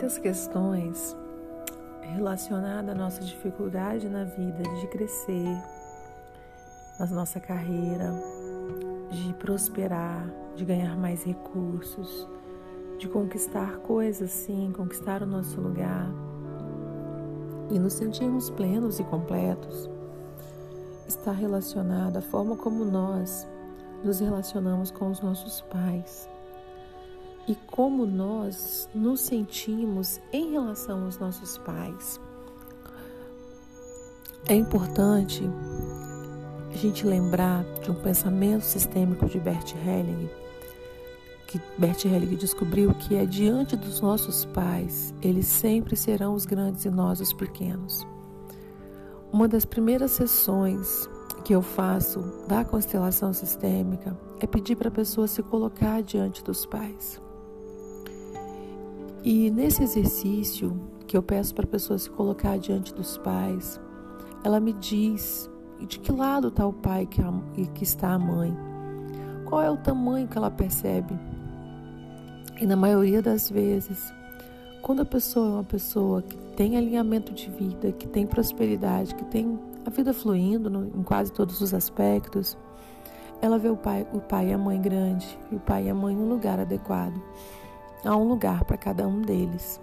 muitas questões relacionadas à nossa dificuldade na vida de crescer, na nossa carreira, de prosperar, de ganhar mais recursos, de conquistar coisas sim, conquistar o nosso lugar. E nos sentirmos plenos e completos, está relacionado à forma como nós nos relacionamos com os nossos pais e como nós nos sentimos em relação aos nossos pais. É importante a gente lembrar de um pensamento sistêmico de Bert Helling, que Bert Helling descobriu que é diante dos nossos pais, eles sempre serão os grandes e nós os pequenos. Uma das primeiras sessões que eu faço da constelação sistêmica é pedir para a pessoa se colocar diante dos pais. E nesse exercício que eu peço para a pessoa se colocar diante dos pais, ela me diz de que lado está o pai que, a, que está a mãe, qual é o tamanho que ela percebe. E na maioria das vezes, quando a pessoa é uma pessoa que tem alinhamento de vida, que tem prosperidade, que tem a vida fluindo no, em quase todos os aspectos, ela vê o pai, o pai e a mãe grande e o pai e a mãe em um lugar adequado. Há um lugar para cada um deles.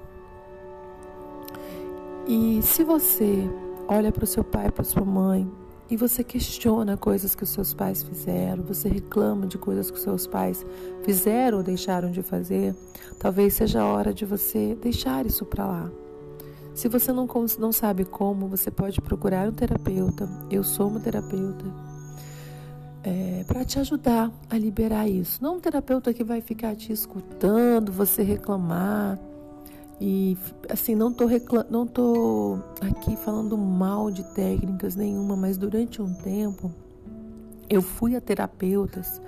E se você olha para o seu pai, para sua mãe, e você questiona coisas que os seus pais fizeram, você reclama de coisas que os seus pais fizeram ou deixaram de fazer, talvez seja a hora de você deixar isso para lá. Se você não, não sabe como, você pode procurar um terapeuta. Eu sou uma terapeuta é, para te ajudar a liberar isso. Não um terapeuta que vai ficar te escutando, você reclamar. E assim, não tô, não tô aqui falando mal de técnicas nenhuma, mas durante um tempo eu fui a terapeutas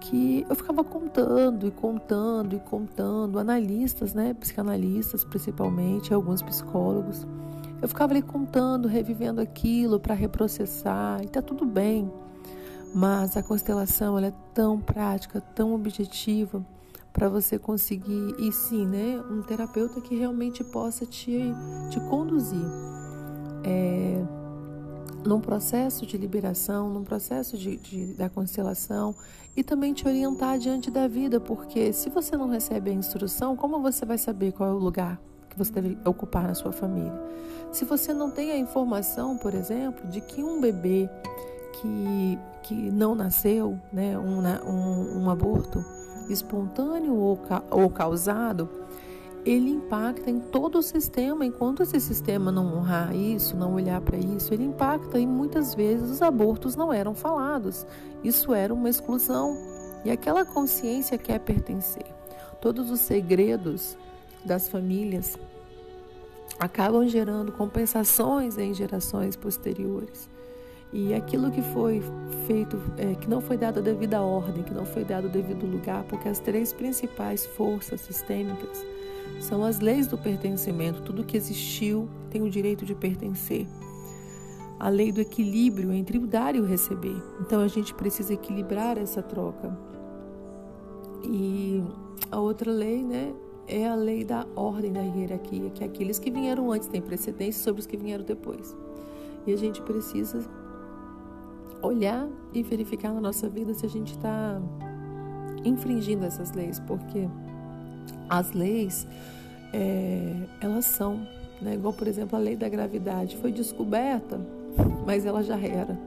que eu ficava contando e contando e contando, analistas, né, psicanalistas principalmente, alguns psicólogos. Eu ficava ali contando, revivendo aquilo para reprocessar, e tá tudo bem. Mas a constelação ela é tão prática, tão objetiva para você conseguir e sim, né, um terapeuta que realmente possa te, te conduzir é, num processo de liberação, num processo de, de, da constelação e também te orientar diante da vida, porque se você não recebe a instrução, como você vai saber qual é o lugar que você deve ocupar na sua família? Se você não tem a informação, por exemplo, de que um bebê que, que não nasceu, né, um, um, um aborto espontâneo ou, ou causado, ele impacta em todo o sistema. Enquanto esse sistema não honrar isso, não olhar para isso, ele impacta e muitas vezes os abortos não eram falados. Isso era uma exclusão. E aquela consciência quer pertencer. Todos os segredos das famílias acabam gerando compensações em gerações posteriores. E aquilo que foi feito, é, que não foi dado a devida ordem, que não foi dado o devido lugar, porque as três principais forças sistêmicas são as leis do pertencimento. Tudo que existiu tem o direito de pertencer. A lei do equilíbrio entre o dar e o receber. Então a gente precisa equilibrar essa troca. E a outra lei, né, é a lei da ordem da hierarquia, que é aqueles que vieram antes têm precedência sobre os que vieram depois. E a gente precisa olhar e verificar na nossa vida se a gente está infringindo essas leis, porque as leis é, elas são, né? igual por exemplo a lei da gravidade foi descoberta, mas ela já era.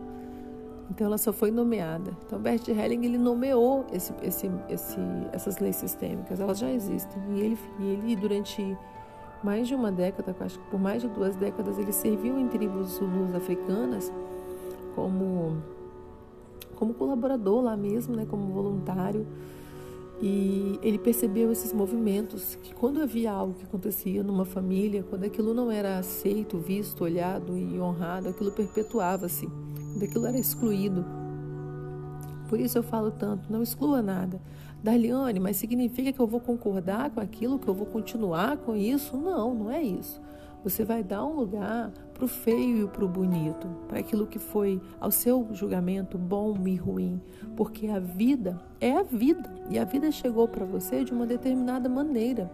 Então ela só foi nomeada. Então Bert Helling ele nomeou esse, esse, esse, essas leis sistêmicas, elas já existem. E ele, e ele durante mais de uma década, acho que por mais de duas décadas, ele serviu em tribos zulus africanas como, como colaborador lá mesmo, né, como voluntário. E ele percebeu esses movimentos, que quando havia algo que acontecia numa família, quando aquilo não era aceito, visto, olhado e honrado, aquilo perpetuava-se, quando aquilo era excluído. Por isso eu falo tanto, não exclua nada. Daliane, mas significa que eu vou concordar com aquilo, que eu vou continuar com isso? Não, não é isso. Você vai dar um lugar para o feio e para o bonito, para aquilo que foi, ao seu julgamento, bom e ruim, porque a vida é a vida e a vida chegou para você de uma determinada maneira.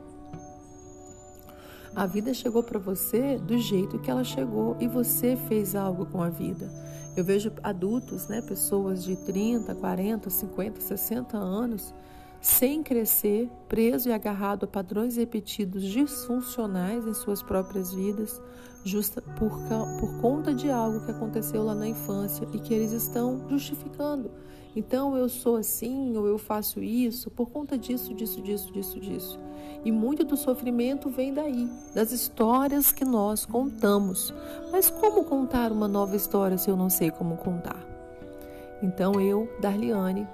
A vida chegou para você do jeito que ela chegou e você fez algo com a vida. Eu vejo adultos, né, pessoas de 30, 40, 50, 60 anos, sem crescer, preso e agarrado a padrões repetidos disfuncionais em suas próprias vidas, justa por, por conta de algo que aconteceu lá na infância e que eles estão justificando. Então eu sou assim ou eu faço isso por conta disso, disso, disso, disso, disso. E muito do sofrimento vem daí, das histórias que nós contamos. Mas como contar uma nova história se eu não sei como contar? Então eu, Darliane,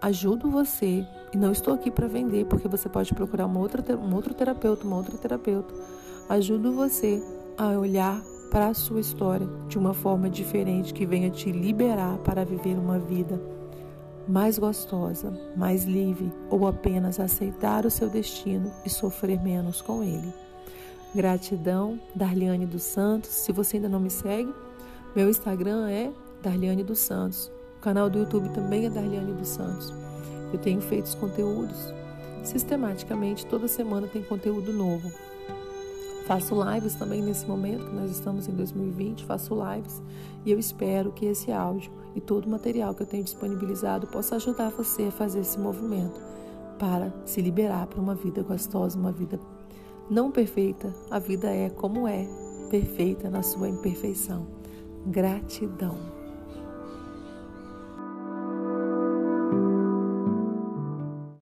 ajudo você e não estou aqui para vender, porque você pode procurar uma outra, um outro terapeuta, uma outra terapeuta. Ajudo você a olhar para a sua história de uma forma diferente que venha te liberar para viver uma vida mais gostosa, mais livre ou apenas aceitar o seu destino e sofrer menos com ele. Gratidão, Darliane dos Santos. Se você ainda não me segue, meu Instagram é Darliane dos Santos. O canal do YouTube também é Darliane dos Santos. Eu tenho feito os conteúdos sistematicamente, toda semana tem conteúdo novo. Faço lives também nesse momento, que nós estamos em 2020, faço lives e eu espero que esse áudio e todo o material que eu tenho disponibilizado possa ajudar você a fazer esse movimento para se liberar para uma vida gostosa, uma vida não perfeita. A vida é como é, perfeita na sua imperfeição. Gratidão.